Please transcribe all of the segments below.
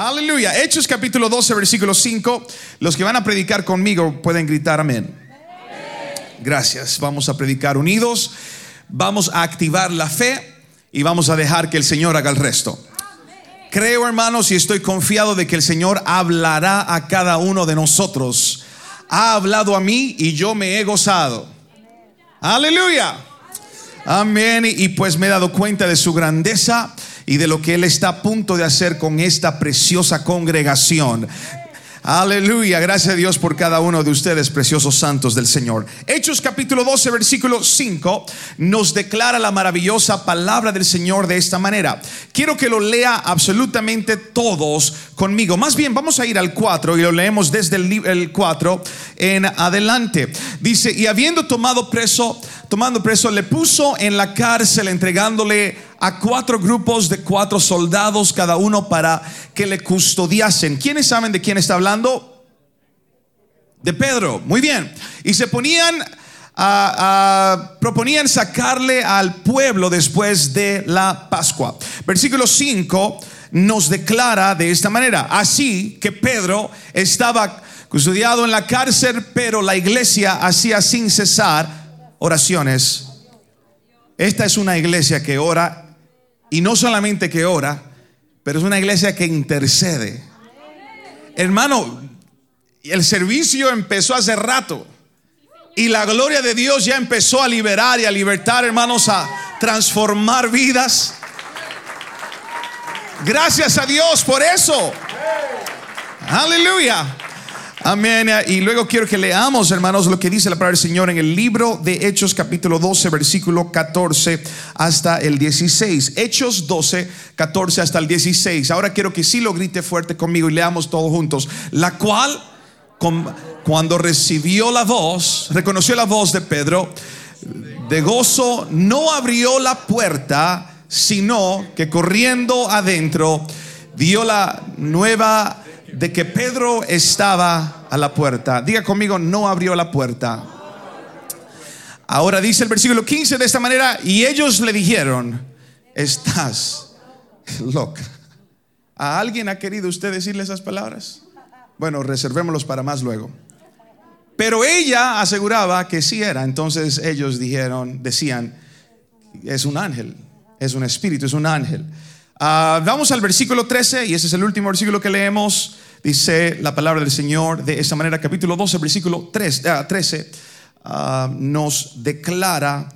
Aleluya. Hechos capítulo 12, versículo 5. Los que van a predicar conmigo pueden gritar amén. Gracias. Vamos a predicar unidos. Vamos a activar la fe y vamos a dejar que el Señor haga el resto. Creo, hermanos, y estoy confiado de que el Señor hablará a cada uno de nosotros. Ha hablado a mí y yo me he gozado. Aleluya. Amén. Y pues me he dado cuenta de su grandeza y de lo que Él está a punto de hacer con esta preciosa congregación. Aleluya, gracias a Dios por cada uno de ustedes, preciosos santos del Señor. Hechos capítulo 12, versículo 5, nos declara la maravillosa palabra del Señor de esta manera. Quiero que lo lea absolutamente todos conmigo. Más bien, vamos a ir al 4 y lo leemos desde el 4 en adelante. Dice, y habiendo tomado preso, tomando preso, le puso en la cárcel entregándole a cuatro grupos de cuatro soldados cada uno para que le custodiasen. ¿Quiénes saben de quién está hablando? De Pedro. Muy bien. Y se ponían a, proponían sacarle al pueblo después de la Pascua. Versículo 5 nos declara de esta manera, así que Pedro estaba custodiado en la cárcel, pero la iglesia hacía sin cesar oraciones. Esta es una iglesia que ora y no solamente que ora, pero es una iglesia que intercede. Hermano, el servicio empezó hace rato. Y la gloria de Dios ya empezó a liberar y a libertar, hermanos, a transformar vidas. Gracias a Dios por eso. Aleluya. Amén. Y luego quiero que leamos, hermanos, lo que dice la palabra del Señor en el libro de Hechos capítulo 12, versículo 14 hasta el 16. Hechos 12, 14 hasta el 16. Ahora quiero que sí lo grite fuerte conmigo y leamos todos juntos. La cual, cuando recibió la voz, reconoció la voz de Pedro, de gozo, no abrió la puerta, sino que corriendo adentro, dio la nueva de que Pedro estaba a la puerta. Diga conmigo, no abrió la puerta. Ahora dice el versículo 15 de esta manera, y ellos le dijeron, estás loca. ¿A alguien ha querido usted decirle esas palabras? Bueno, reservémoslos para más luego. Pero ella aseguraba que sí era. Entonces ellos dijeron, decían, es un ángel, es un espíritu, es un ángel. Ah, vamos al versículo 13 y ese es el último versículo que leemos. Dice la palabra del Señor de esta manera, capítulo 12, versículo 13, 13 ah, ah, nos declara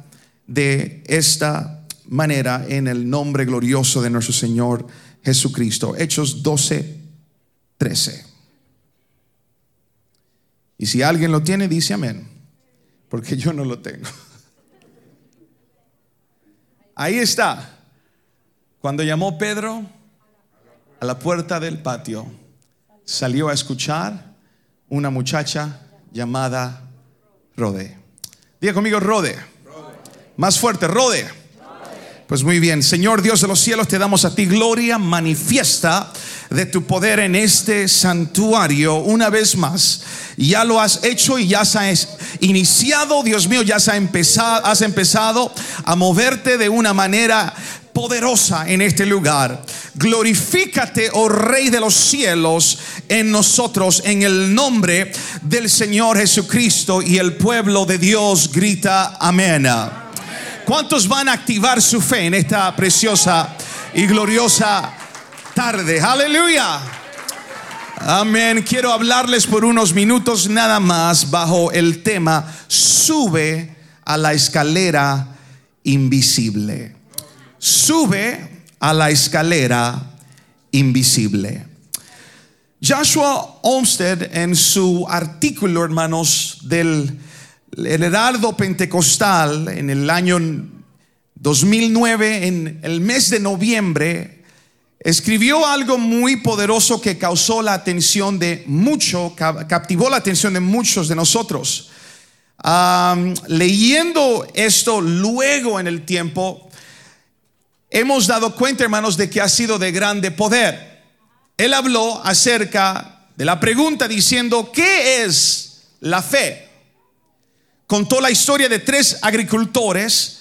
de esta manera en el nombre glorioso de nuestro Señor Jesucristo. Hechos 12, 13. Y si alguien lo tiene, dice amén, porque yo no lo tengo. Ahí está. Cuando llamó Pedro a la puerta del patio, salió a escuchar una muchacha llamada Rode. Diga conmigo, Rode. Más fuerte, Rode. Pues muy bien, Señor Dios de los cielos, te damos a ti gloria manifiesta de tu poder en este santuario una vez más. Ya lo has hecho y ya has iniciado, Dios mío, ya has empezado, has empezado a moverte de una manera poderosa en este lugar. Glorifícate, oh Rey de los cielos, en nosotros, en el nombre del Señor Jesucristo. Y el pueblo de Dios grita amén. ¿Cuántos van a activar su fe en esta preciosa y gloriosa tarde? Aleluya. Amén. Quiero hablarles por unos minutos nada más bajo el tema sube a la escalera invisible sube a la escalera invisible. Joshua Olmsted en su artículo, hermanos, del el Heraldo Pentecostal en el año 2009, en el mes de noviembre, escribió algo muy poderoso que causó la atención de mucho, captivó la atención de muchos de nosotros. leyendo esto luego en el tiempo, hemos dado cuenta, hermanos, de que ha sido de grande poder. Él habló acerca de la pregunta diciendo, ¿qué es la fe? Contó la historia de tres agricultores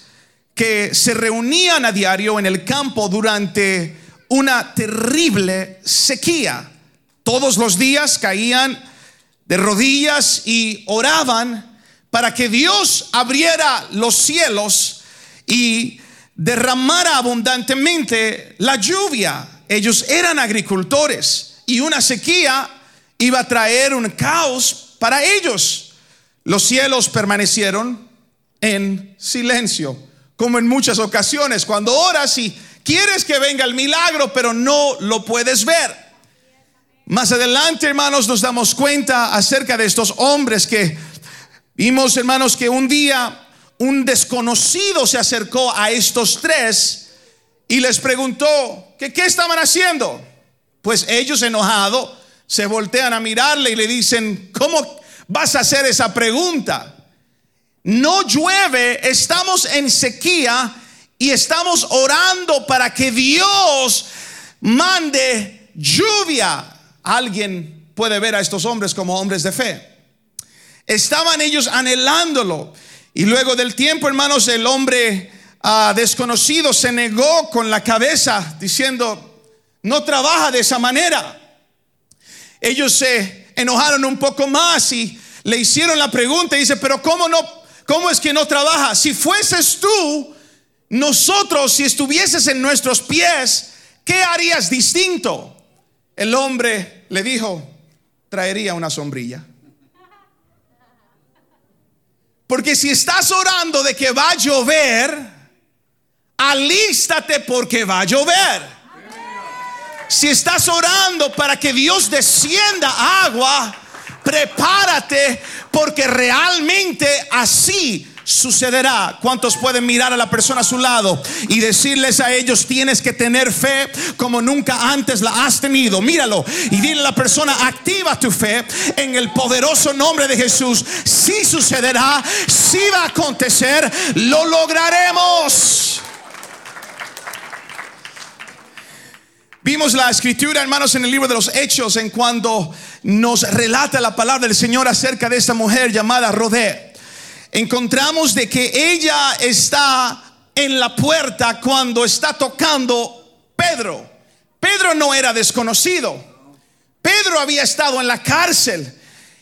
que se reunían a diario en el campo durante una terrible sequía. Todos los días caían de rodillas y oraban para que Dios abriera los cielos y derramara abundantemente la lluvia. Ellos eran agricultores y una sequía iba a traer un caos para ellos. Los cielos permanecieron en silencio, como en muchas ocasiones, cuando oras y quieres que venga el milagro, pero no lo puedes ver. Más adelante, hermanos, nos damos cuenta acerca de estos hombres que vimos, hermanos, que un día un desconocido se acercó a estos tres y les preguntó qué estaban haciendo. Pues ellos enojados se voltean a mirarle y le dicen, ¿cómo vas a hacer esa pregunta? No llueve, estamos en sequía y estamos orando para que Dios mande lluvia. Alguien puede ver a estos hombres como hombres de fe. Estaban ellos anhelándolo. Y luego del tiempo, hermanos, el hombre ah, desconocido se negó con la cabeza diciendo, no trabaja de esa manera. Ellos se enojaron un poco más y le hicieron la pregunta y dice, pero ¿cómo no? ¿Cómo es que no trabaja? Si fueses tú, nosotros, si estuvieses en nuestros pies, ¿qué harías distinto? El hombre le dijo, traería una sombrilla. Porque si estás orando de que va a llover, alístate porque va a llover. Si estás orando para que Dios descienda agua, prepárate porque realmente así sucederá. ¿Cuántos pueden mirar a la persona a su lado y decirles a ellos, tienes que tener fe como nunca antes la has tenido? Míralo y dile a la persona, activa tu fe en el poderoso nombre de Jesús. Si sucederá, si va a acontecer, lo lograremos. Vimos la escritura, hermanos, en el libro de los Hechos, en cuando nos relata la palabra del Señor acerca de esta mujer llamada Rodé encontramos de que ella está en la puerta cuando está tocando Pedro. Pedro no era desconocido. Pedro había estado en la cárcel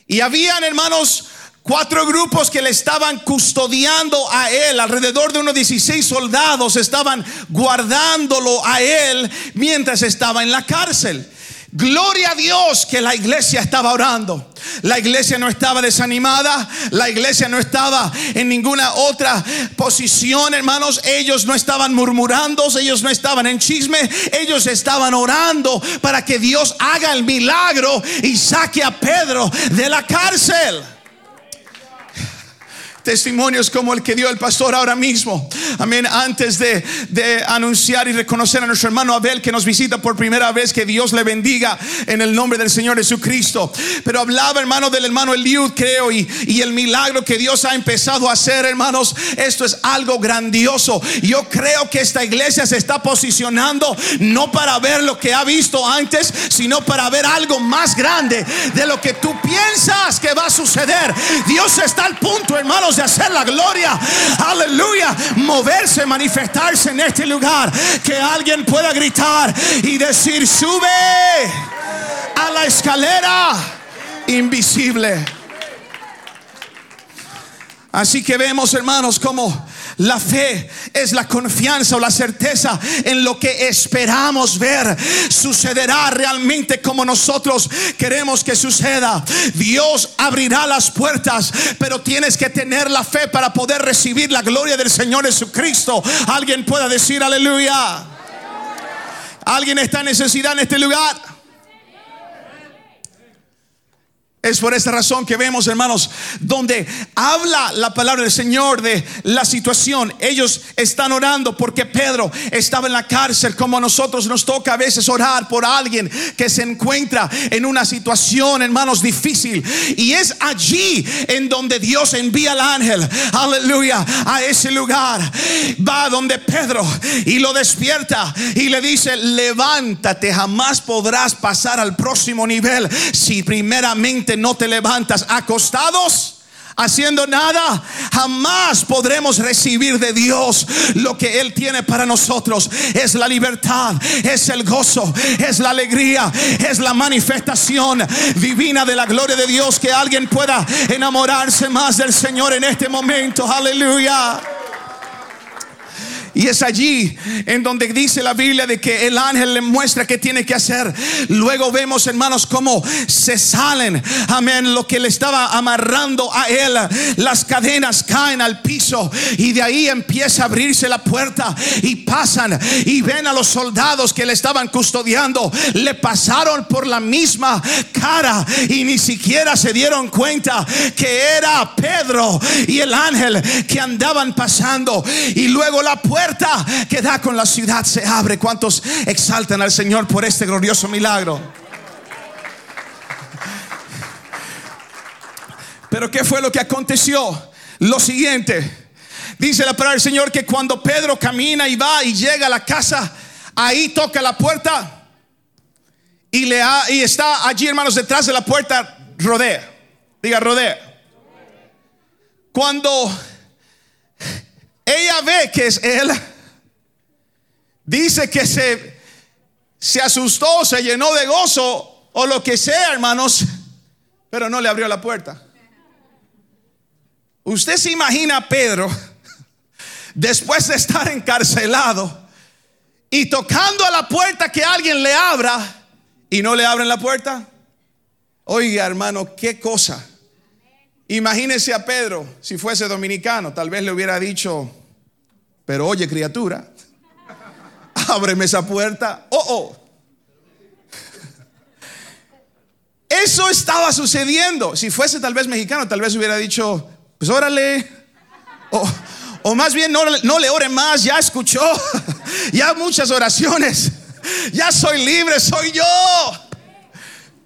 y habían hermanos cuatro grupos que le estaban custodiando a él, alrededor de unos 16 soldados estaban guardándolo a él mientras estaba en la cárcel. Gloria a Dios que la iglesia estaba orando. La iglesia no estaba desanimada. La iglesia no estaba en ninguna otra posición, hermanos. Ellos no estaban murmurando. Ellos no estaban en chisme. Ellos estaban orando para que Dios haga el milagro y saque a Pedro de la cárcel testimonios como el que dio el pastor ahora mismo. Amén. Antes de, anunciar y reconocer a nuestro hermano Abel que nos visita por primera vez, que Dios le bendiga en el nombre del Señor Jesucristo. Pero hablaba, hermano, del hermano Eliud, creo, y, y el milagro que Dios ha empezado a hacer, hermanos. Esto es algo grandioso. Yo creo que esta iglesia se está posicionando no para ver lo que ha visto antes, sino para ver algo más grande de lo que tú piensas que va a suceder. Dios está al punto, hermanos hacer la gloria, aleluya, moverse, manifestarse en este lugar. Que alguien pueda gritar y decir, sube a la escalera invisible. Así que vemos, hermanos, como la fe es la confianza o la certeza en lo que esperamos ver. Sucederá realmente como nosotros queremos que suceda. Dios abrirá las puertas, pero tienes que tener la fe para poder recibir la gloria del Señor Jesucristo. Alguien pueda decir aleluya. Alguien está en necesidad en este lugar. Es por esta razón que vemos, hermanos, donde habla la palabra del Señor de la situación. Ellos están orando porque Pedro estaba en la cárcel, como a nosotros nos toca a veces orar por alguien que se encuentra en una situación, hermanos, difícil. Y es allí en donde Dios envía al ángel, aleluya, a ese lugar. Va donde Pedro y lo despierta y le dice, levántate, jamás podrás pasar al próximo nivel si primeramente no te levantas acostados haciendo nada, jamás podremos recibir de Dios lo que Él tiene para nosotros. Es la libertad, es el gozo, es la alegría, es la manifestación divina de la gloria de Dios. Que alguien pueda enamorarse más del Señor en este momento. Aleluya. Y es allí en donde dice la Biblia de que el ángel le muestra qué tiene que hacer. Luego vemos, hermanos, cómo se salen. Amén. Lo que le estaba amarrando a él. Las cadenas caen al piso. Y de ahí empieza a abrirse la puerta. Y pasan y ven a los soldados que le estaban custodiando. Le pasaron por la misma cara. Y ni siquiera se dieron cuenta que era Pedro y el ángel que andaban pasando. Y luego la puerta que da con la ciudad se abre. ¿Cuántos exaltan al Señor por este glorioso milagro? Pero ¿qué fue lo que aconteció? Lo siguiente. Dice la palabra del Señor que cuando Pedro camina y va y llega a la casa, ahí toca la puerta y, le y está allí, hermanos, detrás de la puerta, rodea. Diga, rodea. Cuando ella ve que es él. Dice que se, se asustó, se llenó de gozo o lo que sea, hermanos, pero no le abrió la puerta. Usted se imagina a Pedro, después de estar encarcelado y tocando a la puerta que alguien le abra y no le abren la puerta. Oiga, hermano, qué cosa. Imagínese a Pedro, si fuese dominicano, tal vez le hubiera dicho, pero oye, criatura, ábreme esa puerta. Oh, oh. Eso estaba sucediendo. Si fuese tal vez mexicano, tal vez hubiera dicho, pues órale. O, más bien, no, no le ore más, ya escuchó. Ya muchas oraciones. Ya soy libre, soy yo.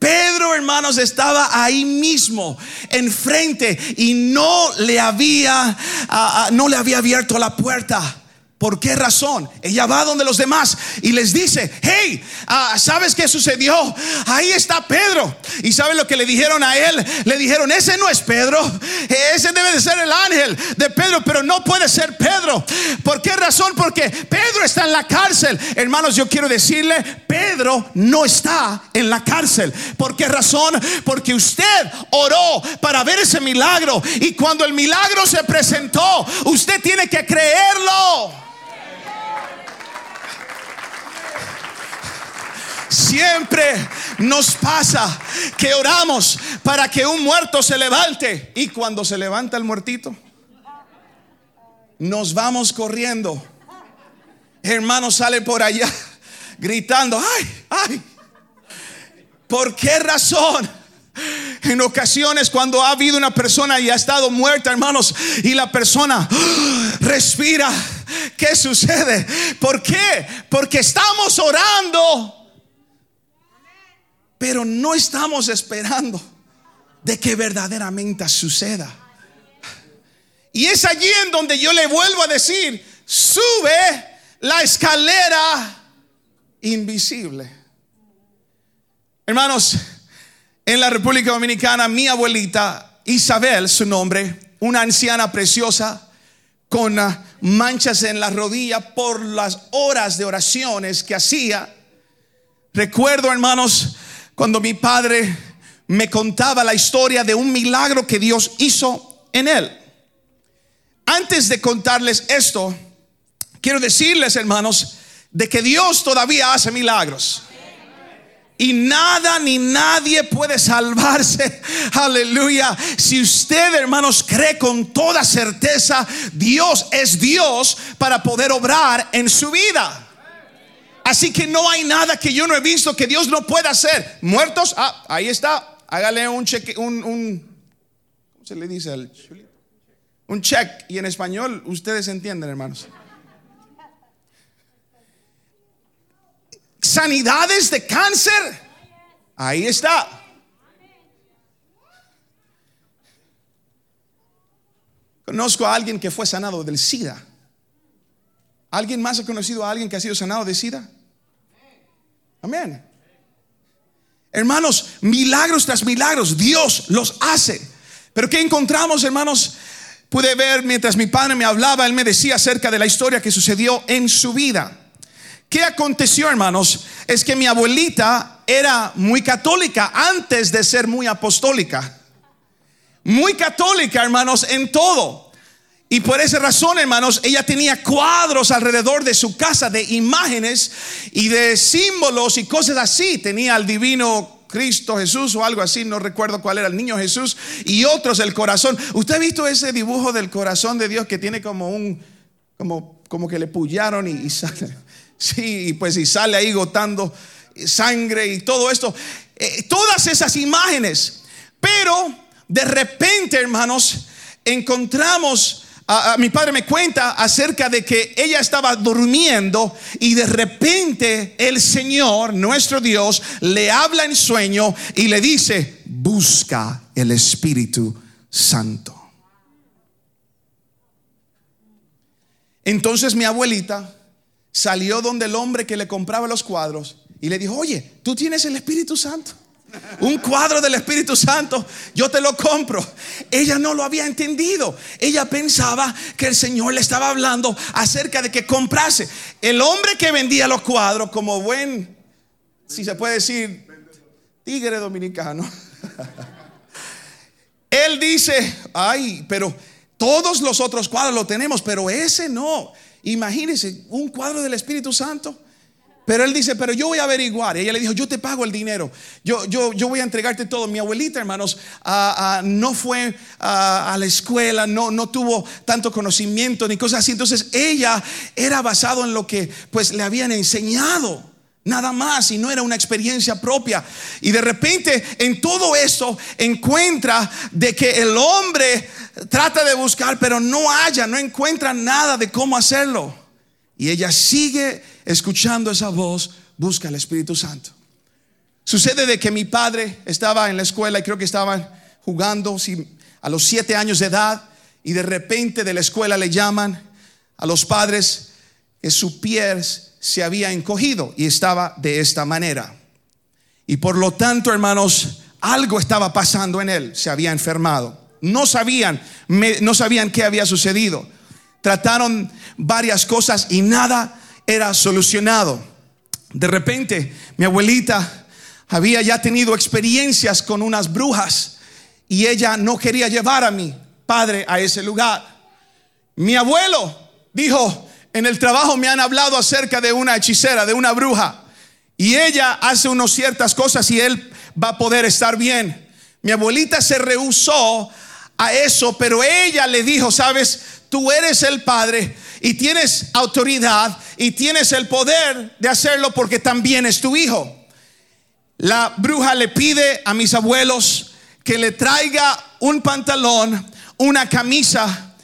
Pedro, hermanos, estaba ahí mismo, enfrente, y no le había, ah, ah, no le había abierto la puerta. ¿Por qué razón? Ella va donde los demás y les dice, hey, ah, ¿sabes qué sucedió? Ahí está Pedro. ¿Y saben lo que le dijeron a él? Le dijeron, ese no es Pedro, ese debe de ser el ángel de Pedro, pero no puede ser Pedro. ¿Por qué razón? Porque Pedro está en la cárcel. Hermanos, yo quiero decirle, Pedro no está en la cárcel. ¿Por qué razón? Porque usted oró para ver ese milagro y cuando el milagro se presentó, usted tiene que creerlo. Siempre nos pasa que oramos para que un muerto se levante y cuando se levanta el muertito, nos vamos corriendo. Hermano sale por allá gritando, ay, ay. ¿Por qué razón? En ocasiones cuando ha habido una persona y ha estado muerta, hermanos, y la persona respira, ¿qué sucede? ¿Por qué? Porque estamos orando pero no estamos esperando de que verdaderamente suceda. Y es allí en donde yo le vuelvo a decir, sube la escalera invisible. Hermanos, en la República Dominicana, mi abuelita Isabel, su nombre, una anciana preciosa, con manchas en la rodilla por las horas de oraciones que hacía. Recuerdo, hermanos, cuando mi padre me contaba la historia de un milagro que Dios hizo en él. Antes de contarles esto, quiero decirles, hermanos, de que Dios todavía hace milagros. Y nada ni nadie puede salvarse. Aleluya. Si usted, hermanos, cree con toda certeza, Dios es Dios para poder obrar en su vida. Así que no hay nada que yo no he visto que Dios no pueda hacer. Muertos, ah, ahí está. Hágale un cheque, un, un ¿cómo se le dice al Un check. Y en español, ustedes entienden, hermanos. Sanidades de cáncer. Ahí está. Conozco a alguien que fue sanado del SIDA. ¿Alguien más ha conocido a alguien que ha sido sanado de SIDA? Amén. Hermanos, milagros tras milagros, Dios los hace. Pero ¿qué encontramos, hermanos? Pude ver mientras mi padre me hablaba, él me decía acerca de la historia que sucedió en su vida. ¿Qué aconteció, hermanos? Es que mi abuelita era muy católica antes de ser muy apostólica. Muy católica, hermanos, en todo. Y por esa razón, hermanos, ella tenía cuadros alrededor de su casa de imágenes y de símbolos y cosas así. Tenía al divino Cristo Jesús o algo así, no recuerdo cuál era el niño Jesús y otros el corazón. ¿Usted ha visto ese dibujo del corazón de Dios que tiene como un como como que le pullaron y, sale sí, pues y sale ahí gotando sangre y todo esto, eh, todas esas imágenes. Pero de repente, hermanos, encontramos mi padre me cuenta acerca de que ella estaba durmiendo y de repente el Señor, nuestro Dios, le habla en sueño y le dice, busca el Espíritu Santo. Entonces mi abuelita salió donde el hombre que le compraba los cuadros y le dijo, oye, tú tienes el Espíritu Santo un cuadro del Espíritu Santo, yo te lo compro. Ella no lo había entendido. Ella pensaba que el Señor le estaba hablando acerca de que comprase. El hombre que vendía los cuadros, como buen, si se puede decir, tigre dominicano. Él dice, ay, pero todos los otros cuadros lo tenemos, pero ese no. Imagínense, un cuadro del Espíritu Santo. Pero él dice, pero yo voy a averiguar. ella le dijo, yo te pago el dinero. Yo, yo, yo voy a entregarte todo. Mi abuelita, hermanos, ah, ah, no fue ah, a la escuela, no, no tuvo tanto conocimiento ni cosas así. Entonces ella era basado en lo que pues le habían enseñado. Nada más y no era una experiencia propia. Y de repente en todo eso encuentra de que el hombre trata de buscar, pero no haya, no encuentra nada de cómo hacerlo. Y ella sigue escuchando esa voz, busca al Espíritu Santo. Sucede de que mi padre estaba en la escuela y creo que estaban jugando a los siete años de edad y de repente de la escuela le llaman a los padres que su piel se había encogido y estaba de esta manera. Y por lo tanto, hermanos, algo estaba pasando en él, se había enfermado. No sabían, no sabían qué había sucedido. Trataron varias cosas y nada era solucionado. De repente, mi abuelita había ya tenido experiencias con unas brujas y ella no quería llevar a mi padre a ese lugar. Mi abuelo dijo, en el trabajo me han hablado acerca de una hechicera, de una bruja, y ella hace unas ciertas cosas y él va a poder estar bien. Mi abuelita se rehusó a eso, pero ella le dijo, sabes, tú eres el padre y tienes autoridad y tienes el poder de hacerlo porque también es tu hijo. La bruja le pide a mis abuelos que le traiga un pantalón, una camisa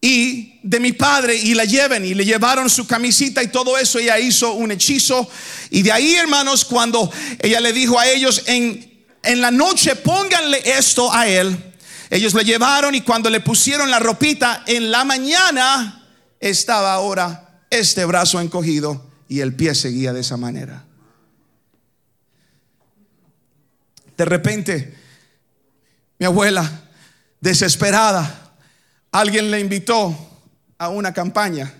y de mi padre y la lleven. Y le llevaron su camisita y todo eso. Ella hizo un hechizo. Y de ahí hermanos cuando ella le dijo a ellos en, en la noche pónganle esto a él ellos le llevaron y cuando le pusieron la ropita en la mañana estaba ahora este brazo encogido y el pie seguía de esa manera. De repente, mi abuela, desesperada, alguien le invitó a una campaña.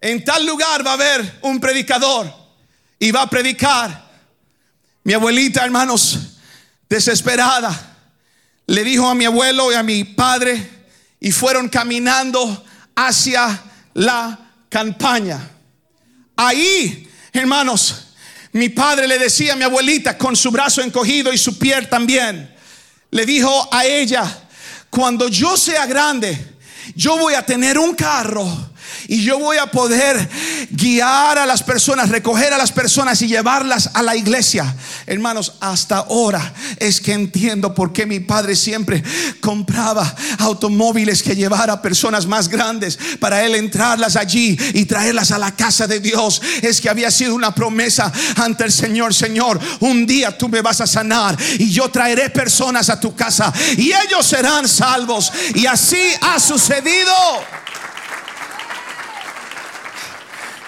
En tal lugar va a haber un predicador y va a predicar. Mi abuelita, hermanos, desesperada le dijo a mi abuelo y a mi padre y fueron caminando hacia la campaña. Ahí, hermanos, mi padre le decía a mi abuelita con su brazo encogido y su piel también, le dijo a ella, cuando yo sea grande, yo voy a tener un carro y yo voy a poder guiar a las personas, recoger a las personas y llevarlas a la iglesia. Hermanos, hasta ahora es que entiendo por qué mi padre siempre compraba automóviles que llevara a personas más grandes para él entrarlas allí y traerlas a la casa de Dios. Es que había sido una promesa ante el Señor, Señor, un día tú me vas a sanar y yo traeré personas a tu casa y ellos serán salvos. Y así ha sucedido.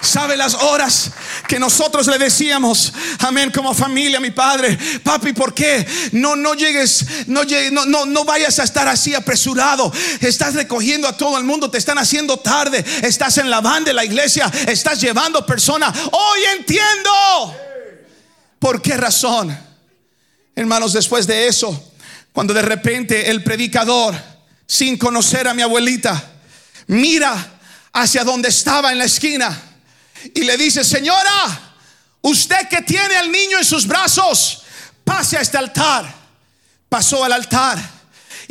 ¿Sabe las horas que nosotros le decíamos, amén, como familia, mi padre, papi, ¿por qué no, no llegues, no, llegues, no, no, no vayas a estar así apresurado? Estás recogiendo a todo el mundo, te están haciendo tarde, estás en la banda de la iglesia, estás llevando personas. Hoy entiendo. ¿Por qué razón? Hermanos, después de eso, cuando de repente el predicador, sin conocer a mi abuelita, mira hacia donde estaba en la esquina y le dice, señora, usted que tiene al niño en sus brazos, pase a este altar. Pasó al altar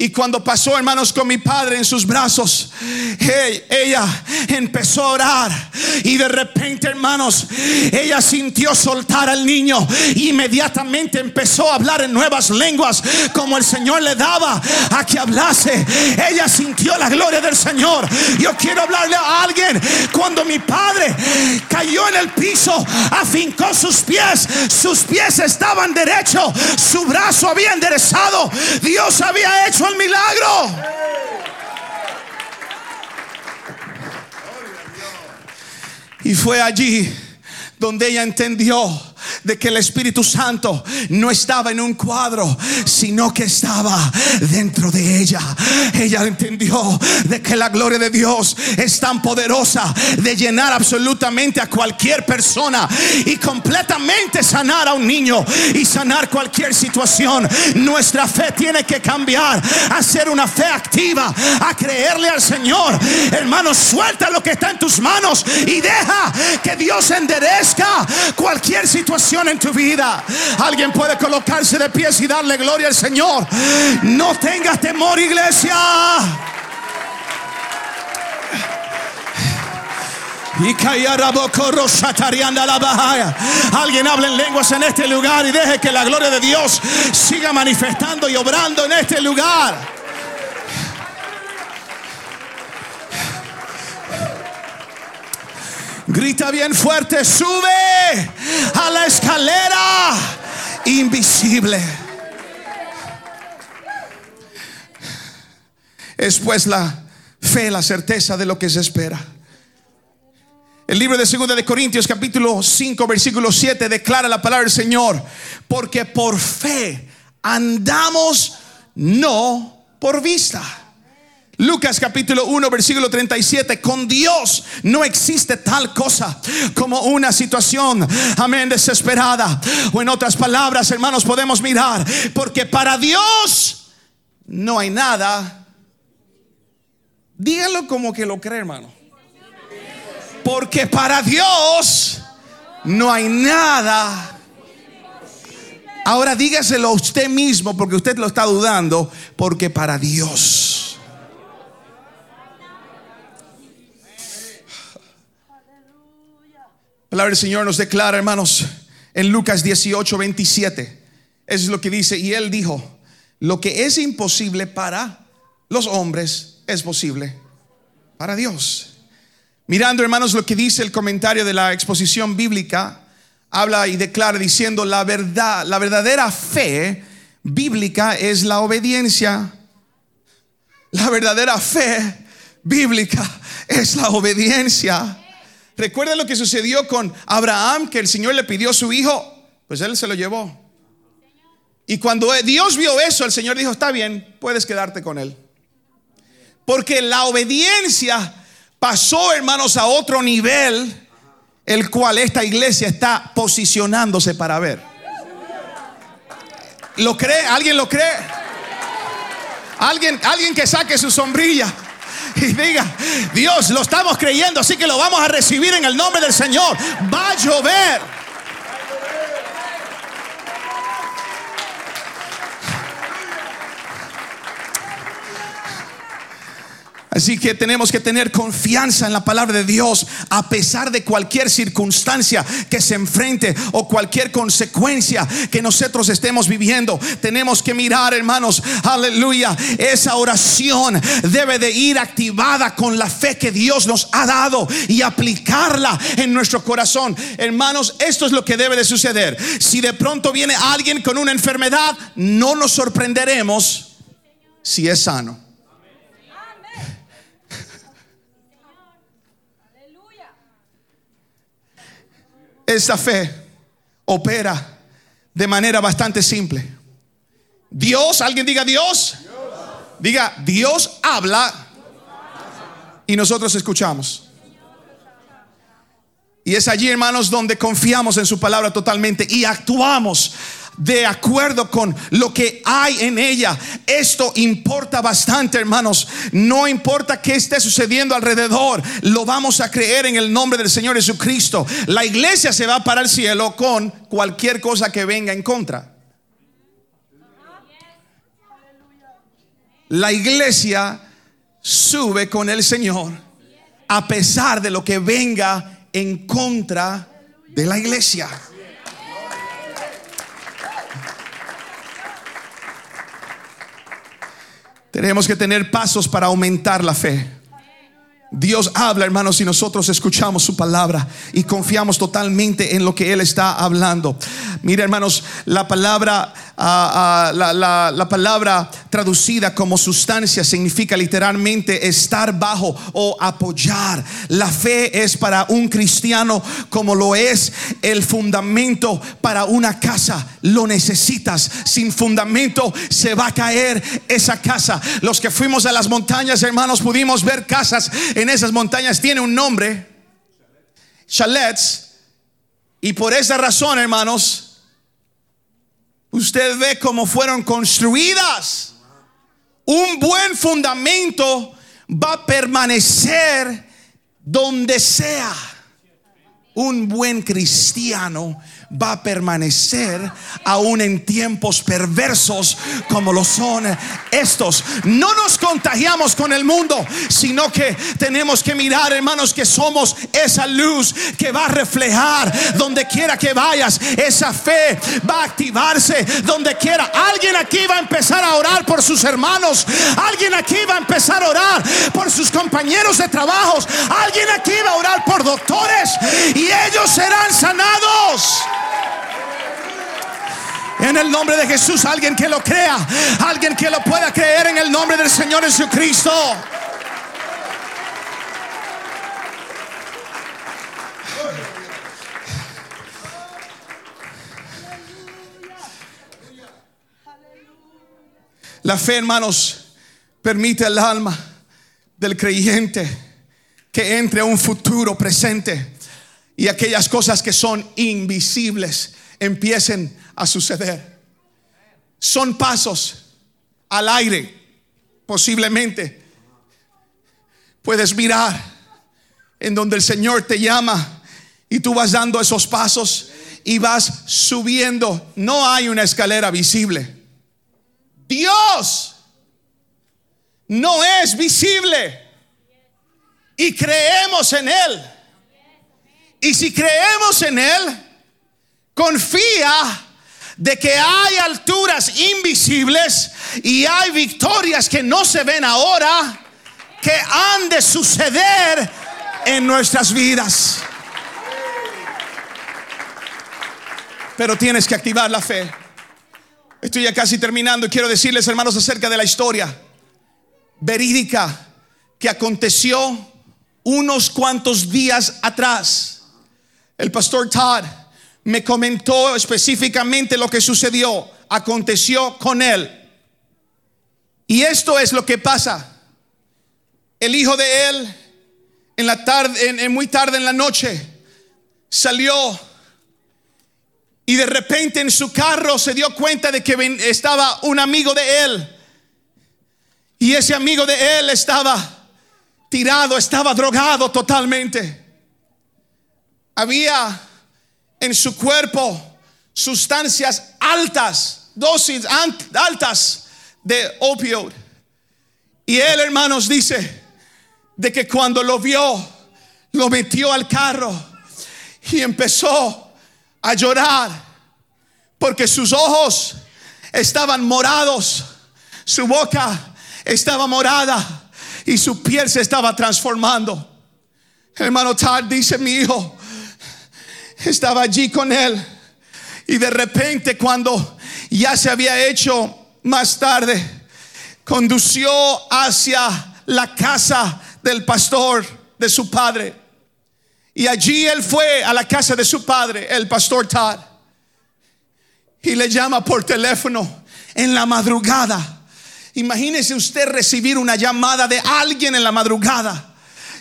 y cuando pasó, hermanos, con mi padre en sus brazos, ella empezó a orar. Y de repente, hermanos, ella sintió soltar al niño. Inmediatamente empezó a hablar en nuevas lenguas, como el Señor le daba a que hablase. Ella sintió la gloria del Señor. Yo quiero hablarle a alguien. Cuando mi padre cayó en el piso, afincó sus pies. Sus pies estaban derechos. Su brazo había enderezado. Dios había hecho milagro. Y fue allí donde ella entendió de que el Espíritu Santo no estaba en un cuadro, sino que estaba dentro de ella. Ella entendió de que la gloria de Dios es tan poderosa de llenar absolutamente a cualquier persona y completamente sanar a un niño y sanar cualquier situación. Nuestra fe tiene que cambiar a ser una fe activa, a creerle al Señor. Hermano, suelta lo que está en tus manos y deja que Dios enderezca cualquier situación en tu vida. Alguien puede colocarse de pies y darle gloria al Señor. No tengas temor, iglesia. Alguien habla en lenguas en este lugar y deje que la gloria de Dios siga manifestando y obrando en este lugar. Grita bien fuerte, sube a la escalera invisible. Es pues la fe, la certeza de lo que se espera. El libro de 2 de Corintios capítulo 5 versículo 7 declara la palabra del Señor, porque por fe andamos no por vista. Lucas capítulo 1 versículo 37, con Dios no existe tal cosa como una situación, amén, desesperada. O en otras palabras, hermanos, podemos mirar, porque para Dios no hay nada. Díganlo como que lo cree, hermano. Porque para Dios no hay nada. Ahora dígaselo a usted mismo porque usted lo está dudando, porque para Dios palabra del Señor nos declara, hermanos, en Lucas 18, 27. Eso es lo que dice. Y él dijo, lo que es imposible para los hombres es posible para Dios. Mirando, hermanos, lo que dice el comentario de la exposición bíblica, habla y declara diciendo la verdad, la verdadera fe bíblica es la obediencia. La verdadera fe bíblica es la obediencia. Recuerda lo que sucedió con Abraham, que el Señor le pidió a su hijo, pues él se lo llevó. Y cuando Dios vio eso, el Señor dijo, está bien, puedes quedarte con él. Porque la obediencia pasó, hermanos, a otro nivel, el cual esta iglesia está posicionándose para ver. ¿Lo cree? ¿Alguien lo cree? Alguien, alguien que saque su sombrilla y diga, Dios, lo estamos creyendo, así que lo vamos a recibir en el nombre del Señor. Va a llover. Así que tenemos que tener confianza en la palabra de Dios a pesar de cualquier circunstancia que se enfrente o cualquier consecuencia que nosotros estemos viviendo. Tenemos que mirar, hermanos, aleluya, esa oración debe de ir activada con la fe que Dios nos ha dado y aplicarla en nuestro corazón. Hermanos, esto es lo que debe de suceder. Si de pronto viene alguien con una enfermedad, no nos sorprenderemos si es sano. Esta fe opera de manera bastante simple. Dios, alguien diga Dios. Diga, Dios habla y nosotros escuchamos. Y es allí, hermanos, donde confiamos en su palabra totalmente y actuamos de acuerdo con lo que hay en ella. Esto importa bastante, hermanos. No importa qué esté sucediendo alrededor, lo vamos a creer en el nombre del Señor Jesucristo. La iglesia se va para el cielo con cualquier cosa que venga en contra. La iglesia sube con el Señor a pesar de lo que venga en contra de la iglesia. Tenemos que tener pasos para aumentar la fe. Dios habla, hermanos, y nosotros escuchamos su palabra y confiamos totalmente en lo que Él está hablando. Mira, hermanos, la palabra, ah, ah, la, palabra traducida como sustancia significa literalmente estar bajo o apoyar. La fe es para un cristiano como lo es el fundamento para una casa. Lo necesitas. Sin fundamento se va a caer esa casa. Los que fuimos a las montañas, hermanos, pudimos ver casas en esas montañas tiene un nombre, chalets, y por esa razón, hermanos, usted ve cómo fueron construidas. Un buen fundamento va a permanecer donde sea. Un buen cristiano va a permanecer aún en tiempos perversos como lo son estos. No nos contagiamos con el mundo, sino que tenemos que mirar, hermanos, que somos esa luz que va a reflejar donde quiera que vayas. Esa fe va a activarse donde quiera. Alguien aquí va a empezar a orar por sus hermanos. Alguien aquí va a empezar a orar por sus compañeros de trabajo. Alguien aquí va a orar por doctores y ellos serán sanados. En el nombre de Jesús, alguien que lo crea, alguien que lo pueda creer en el nombre del Señor Jesucristo. La fe, hermanos, permite al alma del creyente que entre a un futuro presente y aquellas cosas que son invisibles empiecen a suceder. Son pasos al aire, posiblemente. Puedes mirar en donde el Señor te llama y tú vas dando esos pasos y vas subiendo. No hay una escalera visible. Dios no es visible y creemos en Él. Y si creemos en Él, confía de que hay alturas invisibles y hay victorias que no se ven ahora que han de suceder en nuestras vidas. Pero tienes que activar la fe. Estoy ya casi terminando quiero decirles, hermanos, acerca de la historia verídica que aconteció unos cuantos días atrás. El pastor Todd me comentó específicamente lo que sucedió, aconteció con él. Y esto es lo que pasa. El hijo de él, en la tarde, en, muy tarde en la noche, salió y de repente en su carro se dio cuenta de que estaba un amigo de él. Y ese amigo de él estaba tirado, estaba drogado totalmente. Había en su cuerpo sustancias altas, dosis altas de opio. Y él, hermanos, dice de que cuando lo vio, lo metió al carro y empezó a llorar porque sus ojos estaban morados, su boca estaba morada y su piel se estaba transformando. Hermano Tal dice, mi hijo, estaba allí con él. Y de repente cuando ya se había hecho más tarde, condució hacia la casa del pastor de su padre. Y allí él fue a la casa de su padre, el pastor Todd. Y le llama por teléfono en la madrugada. Imagínese usted recibir una llamada de alguien en la madrugada.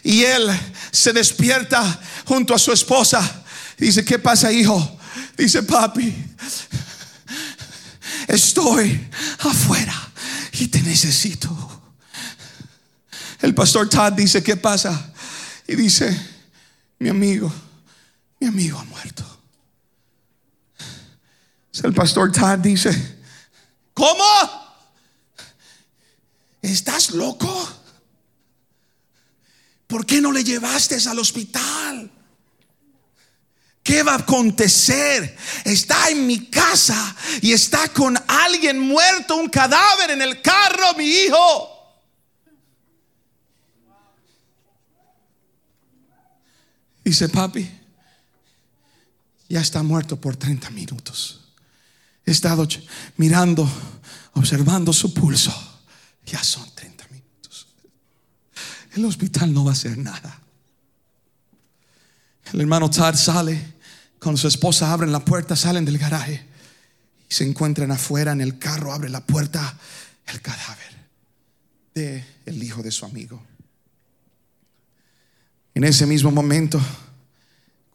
Y él se despierta junto a su esposa. Dice, ¿qué pasa, hijo? Dice, papi, estoy afuera y te necesito. El pastor Todd dice, ¿qué pasa? Y dice, mi amigo, mi amigo ha muerto. El pastor Todd dice, ¿cómo? ¿Estás loco? ¿Por qué no le llevaste al hospital? ¿Qué va a acontecer? Está en mi casa y está con alguien muerto, un cadáver en el carro, mi hijo. Dice, papi, ya está muerto por 30 minutos. He estado mirando, observando su pulso. Ya son 30 minutos. El hospital no va a hacer nada. El hermano Tad sale con su esposa, abren la puerta, salen del garaje y se encuentran afuera en el carro, abre la puerta el cadáver de el hijo de su amigo. En ese mismo momento,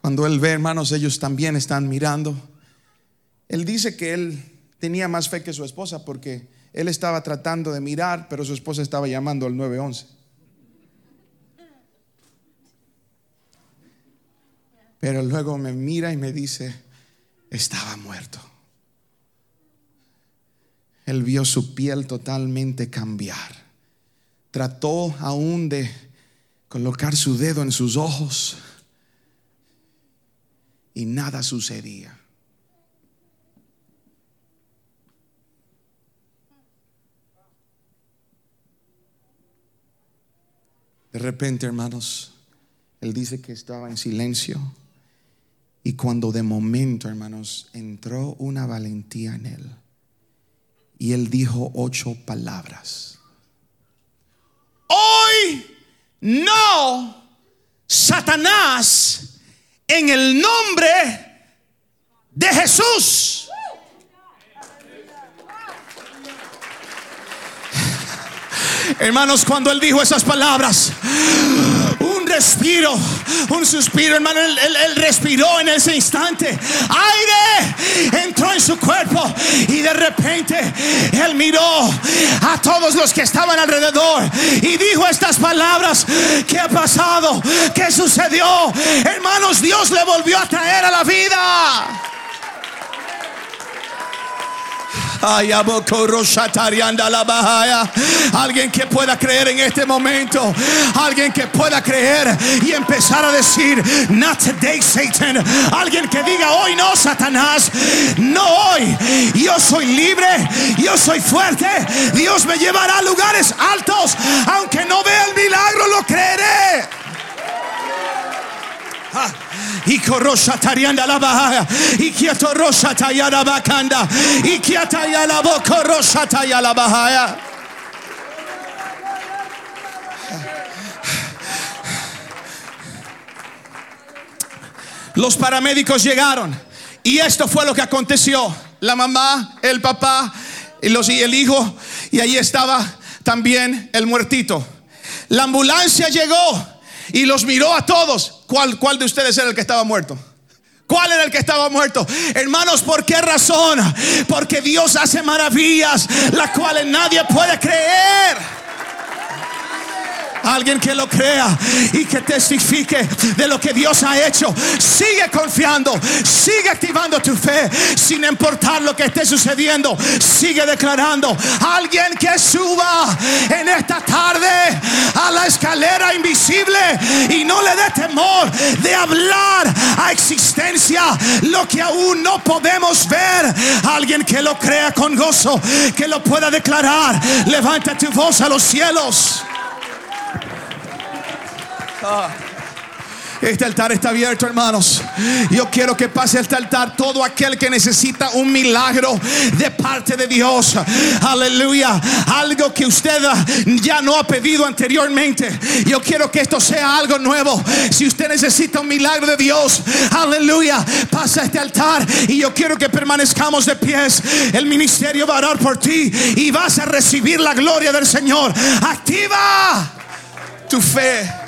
cuando él ve, hermanos, ellos también están mirando. Él dice que él tenía más fe que su esposa porque él estaba tratando de mirar, pero su esposa estaba llamando al 911. Pero luego me mira y me dice, estaba muerto. Él vio su piel totalmente cambiar. Trató aún de colocar su dedo en sus ojos y nada sucedía. De repente, hermanos, él dice que estaba en silencio y cuando de momento, hermanos, entró una valentía en él y él dijo ocho palabras. Hoy no, Satanás, en el nombre de Jesús. Hermanos, cuando él dijo esas palabras, respiro, un suspiro, hermano, él, respiró en ese instante. Aire entró en su cuerpo y de repente él miró a todos los que estaban alrededor y dijo estas palabras, ¿qué ha pasado? ¿Qué sucedió? Hermanos, Dios le volvió a traer a la vida. Alguien que pueda creer en este momento. Alguien que pueda creer y empezar a decir, not today, Satan. Alguien que diga, hoy no, Satanás. No hoy. Yo soy libre. Yo soy fuerte. Dios me llevará a lugares altos. Aunque no vea el milagro, lo creeré. Ah. Y corrosa tarianda la bahaya. Y quieto rosa tayara bacanda. Y quieta ya la boca rosa la bahaya. Los paramédicos llegaron y esto fue lo que aconteció. La mamá, el papá y, los, y el hijo y ahí estaba también el muertito. La ambulancia llegó y los miró a todos. ¿Cuál, cuál de ustedes era el que estaba muerto? ¿Cuál era el que estaba muerto? Hermanos, ¿por qué razón? Porque Dios hace maravillas, las cuales nadie puede creer. Alguien que lo crea y que testifique de lo que Dios ha hecho. Sigue confiando, sigue activando tu fe sin importar lo que esté sucediendo. Sigue declarando. Alguien que suba en esta tarde a la escalera invisible y no le dé temor de hablar a existencia lo que aún no podemos ver. Alguien que lo crea con gozo, que lo pueda declarar. Levanta tu voz a los cielos. Este altar está abierto, hermanos. Yo quiero que pase este altar todo aquel que necesita un milagro de parte de Dios. Aleluya. Algo que usted ya no ha pedido anteriormente. Yo quiero que esto sea algo nuevo. Si usted necesita un milagro de Dios, aleluya, pasa este altar y yo quiero que permanezcamos de pies. El ministerio va a orar por ti y vas a recibir la gloria del Señor. Activa tu fe.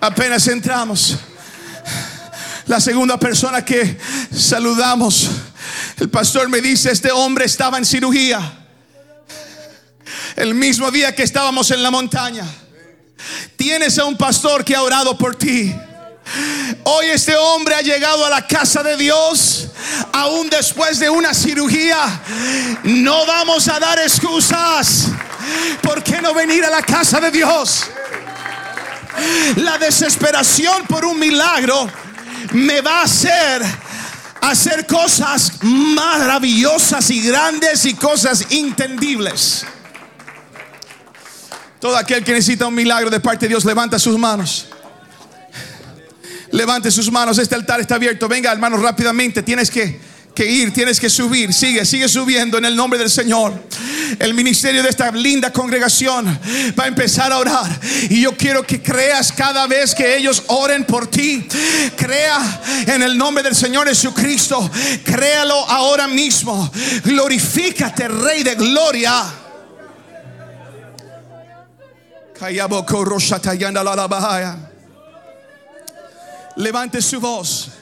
Apenas entramos. La segunda persona que saludamos, el pastor me dice, este hombre estaba en cirugía. El mismo día que estábamos en la montaña. Tienes a un pastor que ha orado por ti. Hoy este hombre ha llegado a la casa de Dios, aún después de una cirugía. No vamos a dar excusas. ¿Por qué no venir a la casa de Dios? La desesperación por un milagro me va a hacer hacer cosas maravillosas y grandes y cosas intendibles. Todo aquel que necesita un milagro de parte de Dios, levanta sus manos. Levante sus manos, este altar está abierto. Venga, hermano, rápidamente. Tienes que que ir, tienes que subir. Sigue, sigue subiendo en el nombre del Señor. El ministerio de esta linda congregación va a empezar a orar. Y yo quiero que creas cada vez que ellos oren por ti. Crea en el nombre del Señor Jesucristo. Créalo ahora mismo. Glorifícate, Rey de Gloria. Levante su voz.